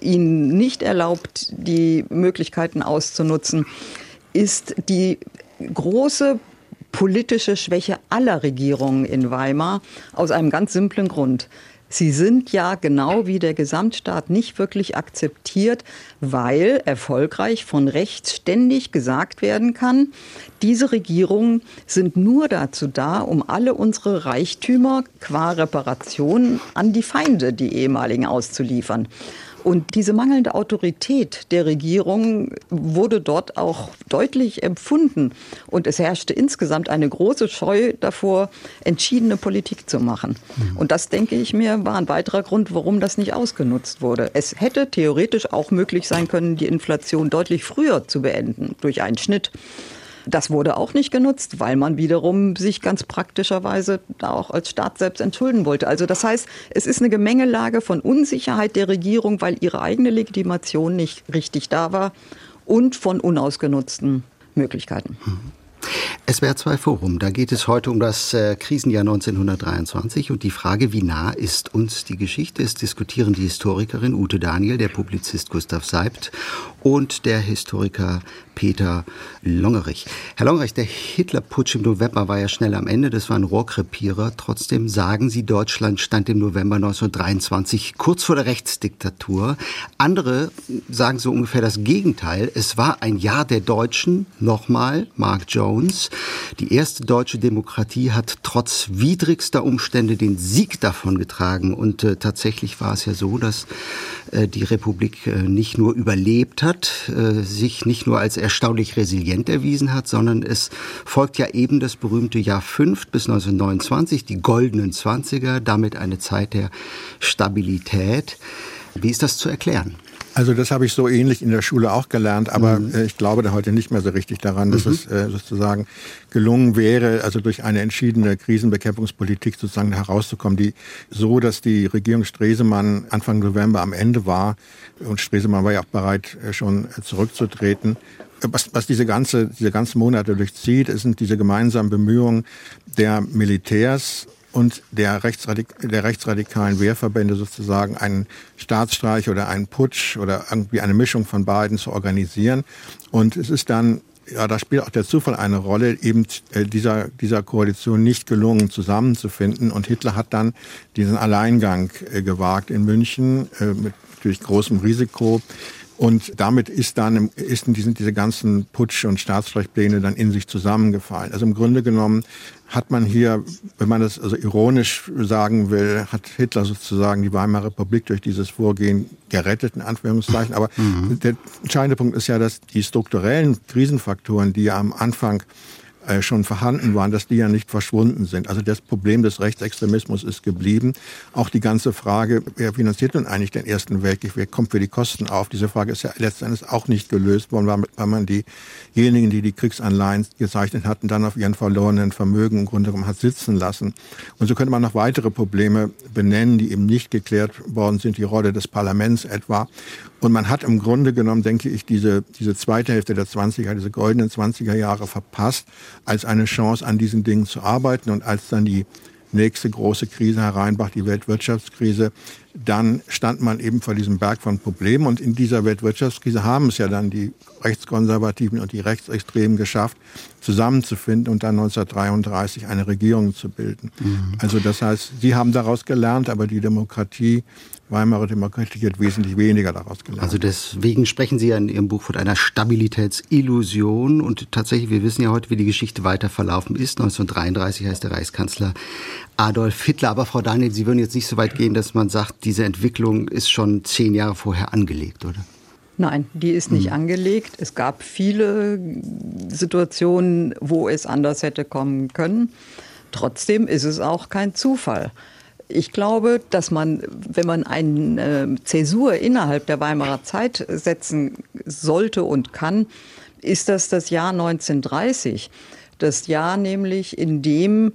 ihnen nicht erlaubt, die Möglichkeiten auszunutzen, ist die große politische Schwäche aller Regierungen in Weimar aus einem ganz simplen Grund. Sie sind ja genau wie der Gesamtstaat nicht wirklich akzeptiert, weil erfolgreich von rechts ständig gesagt werden kann, diese Regierungen sind nur dazu da, um alle unsere Reichtümer qua Reparation an die Feinde, die ehemaligen, auszuliefern. Und diese mangelnde Autorität der Regierung wurde dort auch deutlich empfunden. Und es herrschte insgesamt eine große Scheu davor, entschiedene Politik zu machen. Mhm. Und das, denke ich mir, war ein weiterer Grund, warum das nicht ausgenutzt wurde. Es hätte theoretisch auch möglich sein können, die Inflation deutlich früher zu beenden durch einen Schnitt. Das wurde auch nicht genutzt, weil man wiederum sich ganz praktischerweise auch als Staat selbst entschulden wollte. Also das heißt, es ist eine Gemengelage von Unsicherheit der Regierung, weil ihre eigene Legitimation nicht richtig da war und von unausgenutzten Möglichkeiten. Mhm. SWR 2 Forum, da geht es heute um das äh, Krisenjahr 1923 und die Frage, wie nah ist uns die Geschichte? Es diskutieren die Historikerin Ute Daniel, der Publizist Gustav Seibt und der Historiker Peter Longerich. Herr Longerich, der Hitlerputsch im November war ja schnell am Ende, das war ein Rohrkrepierer. Trotzdem sagen Sie, Deutschland stand im November 1923 kurz vor der Rechtsdiktatur. Andere sagen so ungefähr das Gegenteil. Es war ein Jahr der Deutschen, nochmal, Mark Jones. Die erste deutsche Demokratie hat trotz widrigster Umstände den Sieg davon getragen. Und äh, tatsächlich war es ja so, dass äh, die Republik äh, nicht nur überlebt hat, äh, sich nicht nur als erstaunlich resilient erwiesen hat, sondern es folgt ja eben das berühmte Jahr 5 bis 1929, die goldenen Zwanziger, damit eine Zeit der Stabilität. Wie ist das zu erklären? Also das habe ich so ähnlich in der Schule auch gelernt, aber mhm. ich glaube da heute nicht mehr so richtig daran, dass mhm. es äh, sozusagen gelungen wäre, also durch eine entschiedene Krisenbekämpfungspolitik sozusagen herauszukommen, die so, dass die Regierung Stresemann Anfang November am Ende war und Stresemann war ja auch bereit, äh, schon zurückzutreten. Was, was diese ganze, diese ganzen Monate durchzieht, sind diese gemeinsamen Bemühungen der Militärs und der, Rechtsradik der rechtsradikalen Wehrverbände sozusagen einen Staatsstreich oder einen Putsch oder irgendwie eine Mischung von beiden zu organisieren. Und es ist dann ja, da spielt auch der Zufall eine Rolle, eben äh, dieser, dieser Koalition nicht gelungen zusammenzufinden. Und Hitler hat dann diesen Alleingang äh, gewagt in München äh, mit natürlich großem Risiko. Und damit ist dann ist sind diese ganzen Putsch- und Staatsstreichpläne dann in sich zusammengefallen. Also im Grunde genommen hat man hier, wenn man das also ironisch sagen will, hat Hitler sozusagen die Weimarer Republik durch dieses Vorgehen gerettet, in Anführungszeichen. Aber mhm. der entscheidende Punkt ist ja, dass die strukturellen Krisenfaktoren, die ja am Anfang äh, schon vorhanden waren, dass die ja nicht verschwunden sind. Also das Problem des Rechtsextremismus ist geblieben. Auch die ganze Frage, wer finanziert nun eigentlich den Ersten Weltkrieg, wer kommt für die Kosten auf, diese Frage ist ja letztendlich auch nicht gelöst worden, weil man diejenigen, die die Kriegsanleihen gezeichnet hatten, dann auf ihren verlorenen Vermögen im Grunde genommen hat sitzen lassen. Und so könnte man noch weitere Probleme benennen, die eben nicht geklärt worden sind, die Rolle des Parlaments etwa. Und man hat im Grunde genommen, denke ich, diese, diese zweite Hälfte der 20er, diese goldenen 20er Jahre verpasst, als eine Chance, an diesen Dingen zu arbeiten. Und als dann die nächste große Krise hereinbrach, die Weltwirtschaftskrise, dann stand man eben vor diesem Berg von Problemen. Und in dieser Weltwirtschaftskrise haben es ja dann die Rechtskonservativen und die Rechtsextremen geschafft, zusammenzufinden und dann 1933 eine Regierung zu bilden. Mhm. Also das heißt, sie haben daraus gelernt, aber die Demokratie Weimarer Demokratie hat wesentlich weniger daraus gelernt. Also deswegen sprechen Sie ja in Ihrem Buch von einer Stabilitätsillusion und tatsächlich, wir wissen ja heute, wie die Geschichte weiter verlaufen ist. 1933 heißt der Reichskanzler Adolf Hitler. Aber Frau Daniel, Sie würden jetzt nicht so weit gehen, dass man sagt, diese Entwicklung ist schon zehn Jahre vorher angelegt, oder? Nein, die ist nicht hm. angelegt. Es gab viele Situationen, wo es anders hätte kommen können. Trotzdem ist es auch kein Zufall. Ich glaube, dass man, wenn man eine Zäsur innerhalb der Weimarer Zeit setzen sollte und kann, ist das das Jahr 1930. Das Jahr nämlich, in dem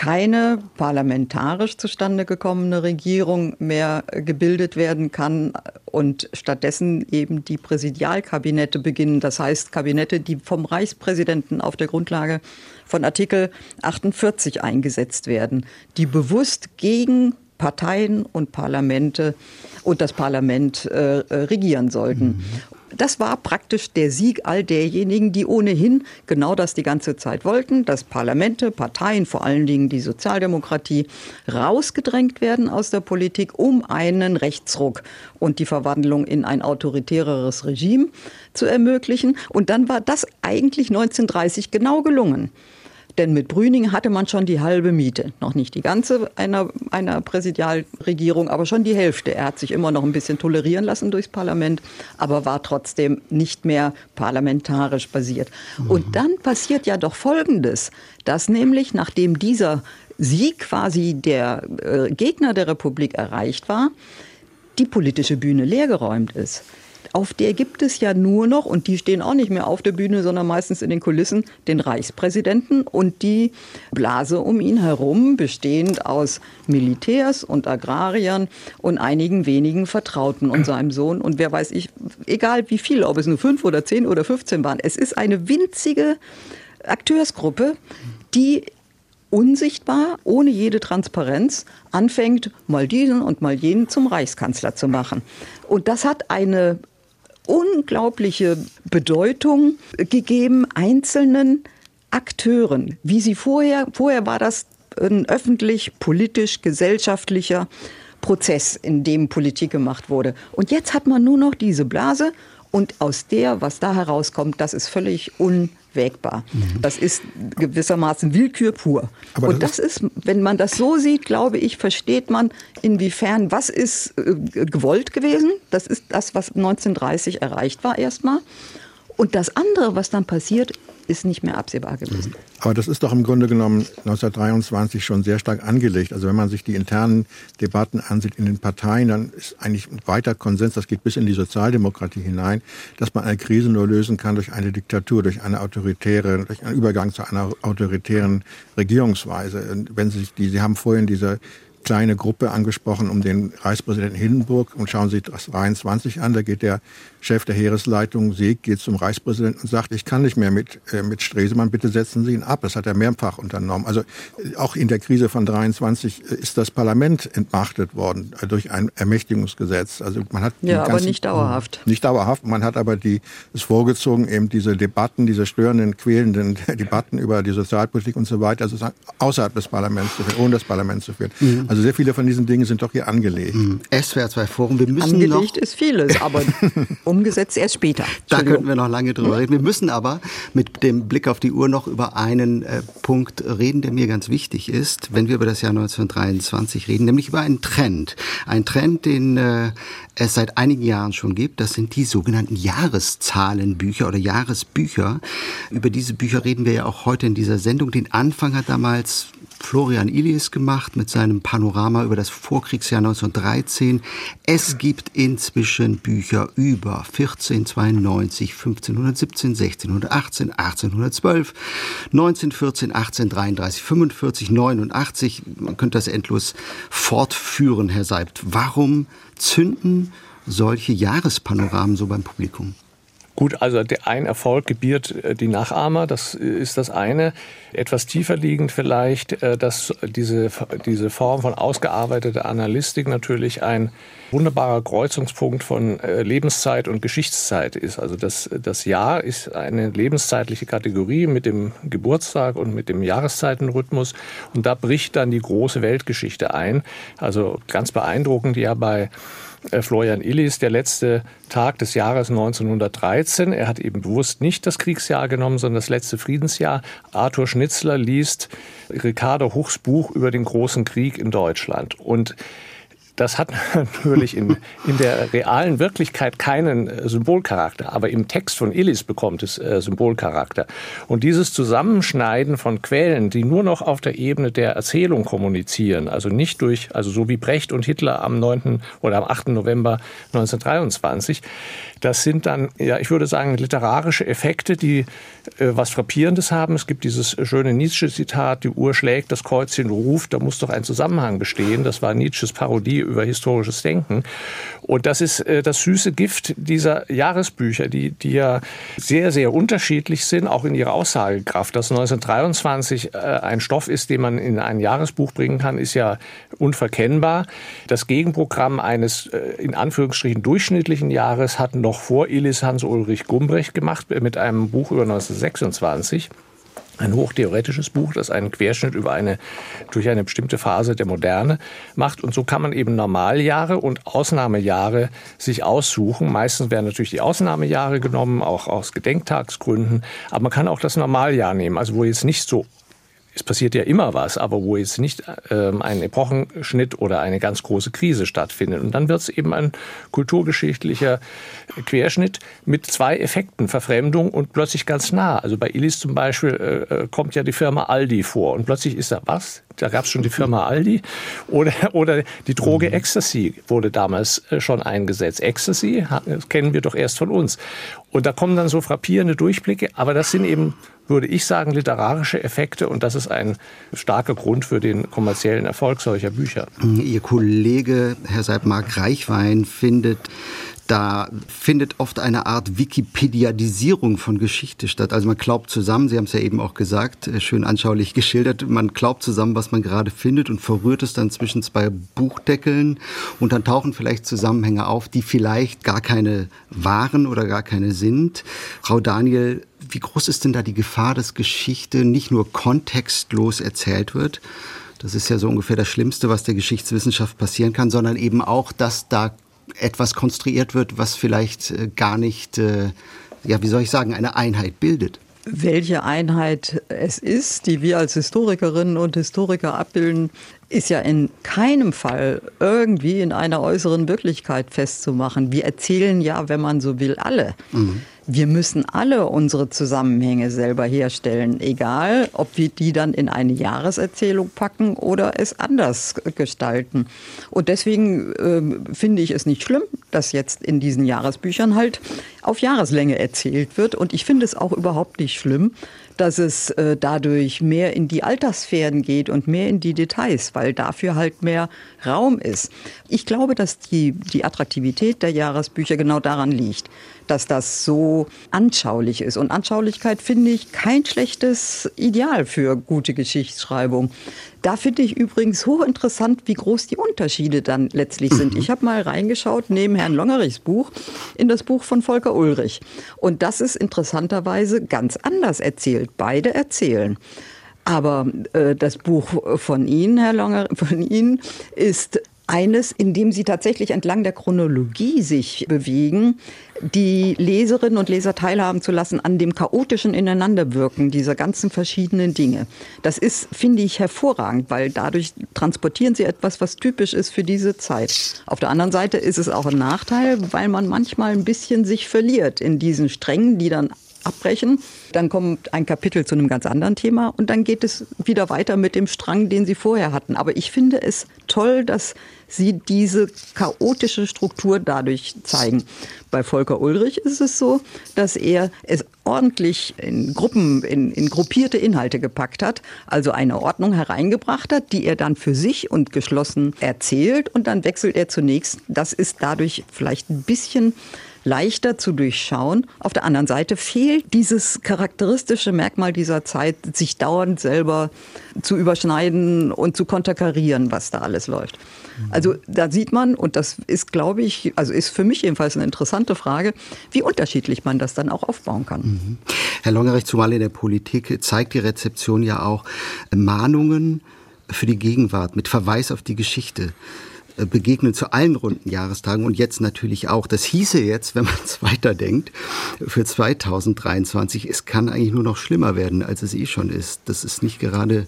keine parlamentarisch zustande gekommene Regierung mehr gebildet werden kann und stattdessen eben die Präsidialkabinette beginnen. Das heißt Kabinette, die vom Reichspräsidenten auf der Grundlage von Artikel 48 eingesetzt werden, die bewusst gegen Parteien und Parlamente und das Parlament äh, regieren sollten. Mhm. Das war praktisch der Sieg all derjenigen, die ohnehin genau das die ganze Zeit wollten, dass Parlamente, Parteien, vor allen Dingen die Sozialdemokratie, rausgedrängt werden aus der Politik, um einen Rechtsruck und die Verwandlung in ein autoritäreres Regime zu ermöglichen. Und dann war das eigentlich 1930 genau gelungen. Denn mit Brüning hatte man schon die halbe Miete. Noch nicht die ganze einer, einer Präsidialregierung, aber schon die Hälfte. Er hat sich immer noch ein bisschen tolerieren lassen durchs Parlament, aber war trotzdem nicht mehr parlamentarisch basiert. Mhm. Und dann passiert ja doch Folgendes, dass nämlich nachdem dieser Sieg quasi der äh, Gegner der Republik erreicht war, die politische Bühne leergeräumt ist auf der gibt es ja nur noch, und die stehen auch nicht mehr auf der Bühne, sondern meistens in den Kulissen, den Reichspräsidenten und die Blase um ihn herum, bestehend aus Militärs und Agrariern und einigen wenigen Vertrauten und seinem Sohn. Und wer weiß ich, egal wie viele, ob es nur fünf oder zehn oder 15 waren, es ist eine winzige Akteursgruppe, die unsichtbar, ohne jede Transparenz, anfängt, mal diesen und mal jenen zum Reichskanzler zu machen. Und das hat eine unglaubliche Bedeutung gegeben einzelnen Akteuren, wie sie vorher, vorher war das ein öffentlich, politisch, gesellschaftlicher Prozess, in dem Politik gemacht wurde. Und jetzt hat man nur noch diese Blase und aus der, was da herauskommt, das ist völlig un wägbar. Mhm. Das ist gewissermaßen Willkür pur. Aber und das, ist, wenn man das so sieht, glaube ich, versteht man, inwiefern, was ist äh, gewollt gewesen. Das ist das, was 1930 erreicht war erstmal. Und das andere, was dann passiert, ist nicht mehr absehbar gewesen. Aber das ist doch im Grunde genommen 1923 schon sehr stark angelegt. Also wenn man sich die internen Debatten ansieht in den Parteien, dann ist eigentlich weiter Konsens, das geht bis in die Sozialdemokratie hinein, dass man eine Krise nur lösen kann durch eine Diktatur, durch eine autoritäre, durch einen Übergang zu einer autoritären Regierungsweise. Und wenn Sie die, Sie haben vorhin diese kleine Gruppe angesprochen um den Reichspräsidenten Hindenburg und schauen Sie das 23 an. Da geht der Chef der Heeresleitung Seeg geht zum Reichspräsidenten und sagt, ich kann nicht mehr mit, äh, mit Stresemann, bitte setzen Sie ihn ab. Das hat er mehrfach unternommen. Also äh, auch in der Krise von 23 äh, ist das Parlament entmachtet worden äh, durch ein Ermächtigungsgesetz. Also man hat ja, aber nicht dauerhaft. Nicht dauerhaft. Man hat aber die, es vorgezogen, eben diese Debatten, diese störenden, quälenden Debatten über die Sozialpolitik und so weiter, also außerhalb des Parlaments zu führen, ohne das Parlament zu führen. Mhm. Also sehr viele von diesen Dingen sind doch hier angelegt. Mhm. SWR 2 Forum, wir müssen Angelegt noch ist vieles, aber umgesetzt erst später. Da könnten wir noch lange drüber reden. Wir müssen aber mit dem Blick auf die Uhr noch über einen äh, Punkt reden, der mir ganz wichtig ist, wenn wir über das Jahr 1923 reden, nämlich über einen Trend. Ein Trend, den äh, es seit einigen Jahren schon gibt. Das sind die sogenannten Jahreszahlenbücher oder Jahresbücher. Über diese Bücher reden wir ja auch heute in dieser Sendung. Den Anfang hat damals Florian Illies gemacht mit seinem Panorama über das Vorkriegsjahr 1913. Es gibt inzwischen Bücher über 1492, 1517, 1618, 1812, 1914, 1833, 45, 89. Man könnte das endlos fortführen, Herr Seibt. Warum zünden solche Jahrespanoramen so beim Publikum? Gut, also ein Erfolg gebiert äh, die Nachahmer, das ist das eine. Etwas tiefer liegend vielleicht, äh, dass diese, diese Form von ausgearbeiteter Analystik natürlich ein wunderbarer Kreuzungspunkt von äh, Lebenszeit und Geschichtszeit ist. Also das, das Jahr ist eine lebenszeitliche Kategorie mit dem Geburtstag und mit dem Jahreszeitenrhythmus. Und da bricht dann die große Weltgeschichte ein. Also ganz beeindruckend ja bei äh, Florian Illis, der letzte Tag des Jahres 1913. Er hat eben bewusst nicht das Kriegsjahr genommen, sondern das letzte Friedensjahr. Arthur Schnitzler liest Ricardo Huchs Buch über den großen Krieg in Deutschland. Und das hat natürlich in, in der realen Wirklichkeit keinen äh, Symbolcharakter, aber im Text von Illis bekommt es äh, Symbolcharakter. Und dieses Zusammenschneiden von Quellen, die nur noch auf der Ebene der Erzählung kommunizieren, also nicht durch, also so wie Brecht und Hitler am 9. oder am 8. November 1923, das sind dann, ja, ich würde sagen, literarische Effekte, die äh, was Frappierendes haben. Es gibt dieses schöne Nietzsche-Zitat, die Uhr schlägt, das Kreuzchen ruft, da muss doch ein Zusammenhang bestehen. Das war Nietzsches Parodie über historisches Denken. Und das ist äh, das süße Gift dieser Jahresbücher, die, die ja sehr, sehr unterschiedlich sind, auch in ihrer Aussagekraft. Dass 1923 äh, ein Stoff ist, den man in ein Jahresbuch bringen kann, ist ja unverkennbar. Das Gegenprogramm eines äh, in Anführungsstrichen durchschnittlichen Jahres hat noch vor Elis Hans-Ulrich Gumbrecht gemacht mit einem Buch über 1926 ein hochtheoretisches Buch, das einen Querschnitt über eine, durch eine bestimmte Phase der Moderne macht. Und so kann man eben Normaljahre und Ausnahmejahre sich aussuchen. Meistens werden natürlich die Ausnahmejahre genommen, auch aus Gedenktagsgründen. Aber man kann auch das Normaljahr nehmen, also wo jetzt nicht so es passiert ja immer was, aber wo jetzt nicht ähm, ein Epochenschnitt oder eine ganz große Krise stattfindet. Und dann wird es eben ein kulturgeschichtlicher Querschnitt mit zwei Effekten, Verfremdung und plötzlich ganz nah. Also bei Illis zum Beispiel äh, äh kommt ja die Firma Aldi vor und plötzlich ist da was? Da gab es schon die Firma Aldi oder, oder die Droge mhm. Ecstasy wurde damals äh, schon eingesetzt. Ecstasy das kennen wir doch erst von uns. Und da kommen dann so frappierende Durchblicke, aber das sind eben würde ich sagen, literarische Effekte und das ist ein starker Grund für den kommerziellen Erfolg solcher Bücher. Ihr Kollege, Herr Seibmark Reichwein, findet, da findet oft eine Art Wikipediadisierung von Geschichte statt. Also man glaubt zusammen, Sie haben es ja eben auch gesagt, äh, schön anschaulich geschildert, man glaubt zusammen, was man gerade findet und verrührt es dann zwischen zwei Buchdeckeln und dann tauchen vielleicht Zusammenhänge auf, die vielleicht gar keine waren oder gar keine sind. Frau Daniel, wie groß ist denn da die Gefahr, dass Geschichte nicht nur kontextlos erzählt wird? Das ist ja so ungefähr das Schlimmste, was der Geschichtswissenschaft passieren kann, sondern eben auch, dass da etwas konstruiert wird, was vielleicht äh, gar nicht, äh, ja, wie soll ich sagen, eine Einheit bildet. Welche Einheit es ist, die wir als Historikerinnen und Historiker abbilden, ist ja in keinem Fall irgendwie in einer äußeren Wirklichkeit festzumachen. Wir erzählen ja, wenn man so will, alle. Mhm. Wir müssen alle unsere Zusammenhänge selber herstellen, egal ob wir die dann in eine Jahreserzählung packen oder es anders gestalten. Und deswegen äh, finde ich es nicht schlimm, das jetzt in diesen Jahresbüchern halt auf Jahreslänge erzählt wird. Und ich finde es auch überhaupt nicht schlimm, dass es äh, dadurch mehr in die Alterssphären geht und mehr in die Details, weil dafür halt mehr Raum ist. Ich glaube, dass die, die Attraktivität der Jahresbücher genau daran liegt, dass das so anschaulich ist. Und Anschaulichkeit finde ich kein schlechtes Ideal für gute Geschichtsschreibung. Da finde ich übrigens hochinteressant, wie groß die Unterschiede dann letztlich sind. Ich habe mal reingeschaut neben Herrn Longerichs Buch in das Buch von Volker Ulrich. Und das ist interessanterweise ganz anders erzählt. Beide erzählen. Aber äh, das Buch von Ihnen, Herr Longer, von Ihnen, ist eines, in dem sie tatsächlich entlang der Chronologie sich bewegen, die Leserinnen und Leser teilhaben zu lassen an dem chaotischen Ineinanderwirken dieser ganzen verschiedenen Dinge. Das ist, finde ich, hervorragend, weil dadurch transportieren sie etwas, was typisch ist für diese Zeit. Auf der anderen Seite ist es auch ein Nachteil, weil man manchmal ein bisschen sich verliert in diesen Strängen, die dann abbrechen. Dann kommt ein Kapitel zu einem ganz anderen Thema und dann geht es wieder weiter mit dem Strang, den Sie vorher hatten. Aber ich finde es toll, dass Sie diese chaotische Struktur dadurch zeigen. Bei Volker Ulrich ist es so, dass er es ordentlich in Gruppen, in, in gruppierte Inhalte gepackt hat, also eine Ordnung hereingebracht hat, die er dann für sich und geschlossen erzählt und dann wechselt er zunächst. Das ist dadurch vielleicht ein bisschen leichter zu durchschauen. Auf der anderen Seite fehlt dieses charakteristische Merkmal dieser Zeit, sich dauernd selber zu überschneiden und zu konterkarieren, was da alles läuft. Also da sieht man, und das ist, glaube ich, also ist für mich jedenfalls eine interessante Frage, wie unterschiedlich man das dann auch aufbauen kann. Mhm. Herr Longerich, zumal in der Politik zeigt die Rezeption ja auch Mahnungen für die Gegenwart mit Verweis auf die Geschichte. Äh, begegnen zu allen runden Jahrestagen und jetzt natürlich auch. Das hieße jetzt, wenn man es weiterdenkt, für 2023, es kann eigentlich nur noch schlimmer werden, als es eh schon ist. Das ist nicht gerade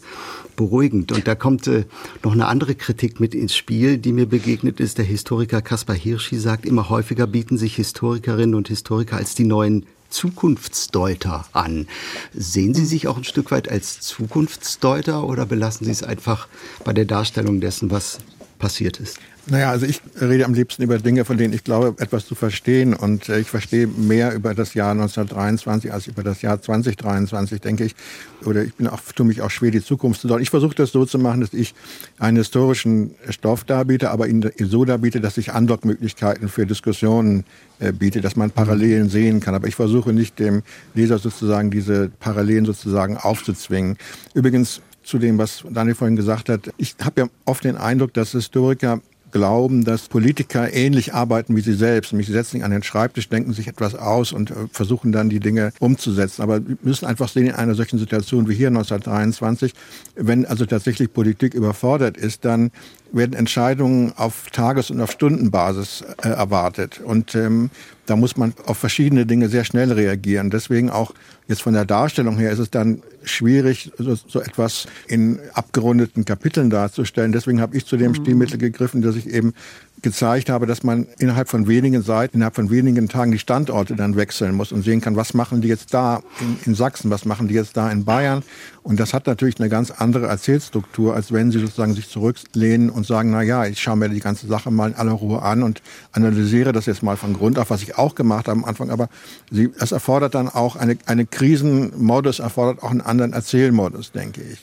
beruhigend. Und da kommt äh, noch eine andere Kritik mit ins Spiel, die mir begegnet ist. Der Historiker Kaspar Hirschi sagt, immer häufiger bieten sich Historikerinnen und Historiker als die neuen Zukunftsdeuter an. Sehen Sie sich auch ein Stück weit als Zukunftsdeuter oder belassen Sie es einfach bei der Darstellung dessen, was passiert ist? Naja, also ich rede am liebsten über Dinge, von denen ich glaube, etwas zu verstehen. Und äh, ich verstehe mehr über das Jahr 1923 als über das Jahr 2023, denke ich. Oder ich bin auch, tue mich auch schwer, die Zukunft zu deuten. Ich versuche das so zu machen, dass ich einen historischen Stoff darbiete, aber ihn so darbiete, dass ich Andockmöglichkeiten für Diskussionen äh, biete, dass man Parallelen sehen kann. Aber ich versuche nicht dem Leser sozusagen diese Parallelen sozusagen aufzuzwingen. Übrigens, zu dem, was Daniel vorhin gesagt hat. Ich habe ja oft den Eindruck, dass Historiker glauben, dass Politiker ähnlich arbeiten wie sie selbst. Sie setzen sich an den Schreibtisch, denken sich etwas aus und äh, versuchen dann die Dinge umzusetzen. Aber wir müssen einfach sehen, in einer solchen Situation wie hier 1923, wenn also tatsächlich Politik überfordert ist, dann werden Entscheidungen auf Tages- und auf Stundenbasis äh, erwartet. Und ähm, da muss man auf verschiedene Dinge sehr schnell reagieren. Deswegen auch jetzt von der Darstellung her ist es dann schwierig, so, so etwas in abgerundeten Kapiteln darzustellen. Deswegen habe ich zu dem mhm. Stilmittel gegriffen, dass ich eben gezeigt habe, dass man innerhalb von wenigen Seiten, innerhalb von wenigen Tagen die Standorte dann wechseln muss und sehen kann, was machen die jetzt da in, in, Sachsen, was machen die jetzt da in Bayern. Und das hat natürlich eine ganz andere Erzählstruktur, als wenn sie sozusagen sich zurücklehnen und sagen, na ja, ich schaue mir die ganze Sache mal in aller Ruhe an und analysiere das jetzt mal von Grund auf, was ich auch gemacht habe am Anfang. Aber sie, es erfordert dann auch eine, eine Krisenmodus, erfordert auch einen anderen Erzählmodus, denke ich.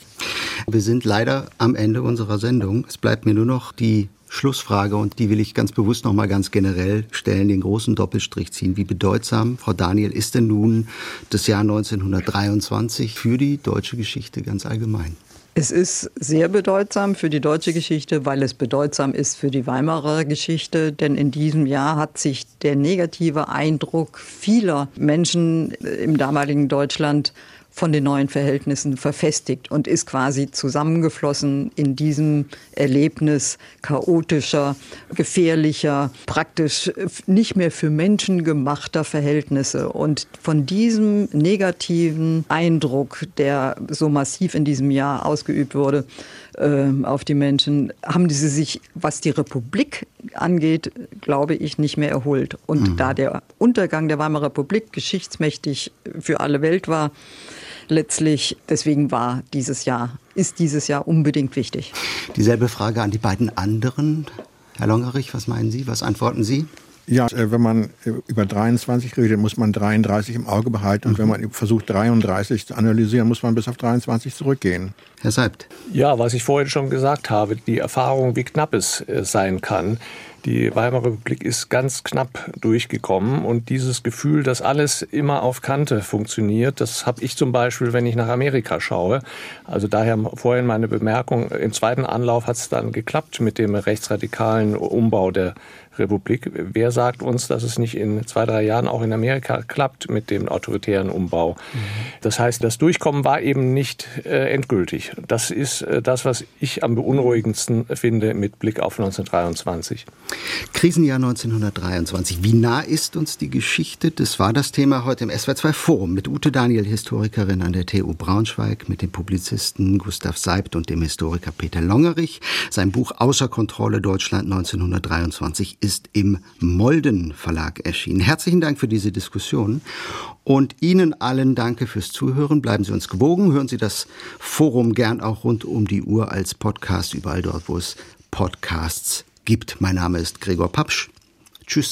Wir sind leider am Ende unserer Sendung. Es bleibt mir nur noch die Schlussfrage und die will ich ganz bewusst noch mal ganz generell stellen, den großen Doppelstrich ziehen. Wie bedeutsam, Frau Daniel, ist denn nun das Jahr 1923 für die deutsche Geschichte ganz allgemein? Es ist sehr bedeutsam für die deutsche Geschichte, weil es bedeutsam ist für die Weimarer Geschichte. Denn in diesem Jahr hat sich der negative Eindruck vieler Menschen im damaligen Deutschland von den neuen Verhältnissen verfestigt und ist quasi zusammengeflossen in diesem Erlebnis chaotischer, gefährlicher, praktisch nicht mehr für Menschen gemachter Verhältnisse. Und von diesem negativen Eindruck, der so massiv in diesem Jahr ausgeübt wurde, ähm, auf die Menschen, haben sie sich, was die Republik angeht, glaube ich, nicht mehr erholt. Und mhm. da der Untergang der Weimarer Republik geschichtsmächtig für alle Welt war, letztlich, deswegen war dieses Jahr, ist dieses Jahr unbedingt wichtig. Dieselbe Frage an die beiden anderen. Herr Longerich, was meinen Sie? Was antworten Sie? Ja, äh, wenn man äh, über 23 redet, muss man 33 im Auge behalten. Und wenn man versucht, 33 zu analysieren, muss man bis auf 23 zurückgehen. Herr Seibt. Ja, was ich vorhin schon gesagt habe, die Erfahrung, wie knapp es äh, sein kann. Die Weimarer Republik ist ganz knapp durchgekommen und dieses Gefühl, dass alles immer auf Kante funktioniert, das habe ich zum Beispiel, wenn ich nach Amerika schaue. Also daher vorhin meine Bemerkung, im zweiten Anlauf hat es dann geklappt mit dem rechtsradikalen Umbau der Republik. Wer sagt uns, dass es nicht in zwei, drei Jahren auch in Amerika klappt mit dem autoritären Umbau? Mhm. Das heißt, das Durchkommen war eben nicht äh, endgültig. Das ist äh, das, was ich am beunruhigendsten finde mit Blick auf 1923. Krisenjahr 1923. Wie nah ist uns die Geschichte? Das war das Thema heute im SW2 Forum mit Ute Daniel, Historikerin an der TU Braunschweig, mit dem Publizisten Gustav Seibt und dem Historiker Peter Longerich. Sein Buch Außer Kontrolle Deutschland 1923 ist ist im Molden Verlag erschienen. Herzlichen Dank für diese Diskussion und Ihnen allen danke fürs Zuhören. Bleiben Sie uns gewogen. Hören Sie das Forum gern auch rund um die Uhr als Podcast überall dort, wo es Podcasts gibt. Mein Name ist Gregor Papsch. Tschüss.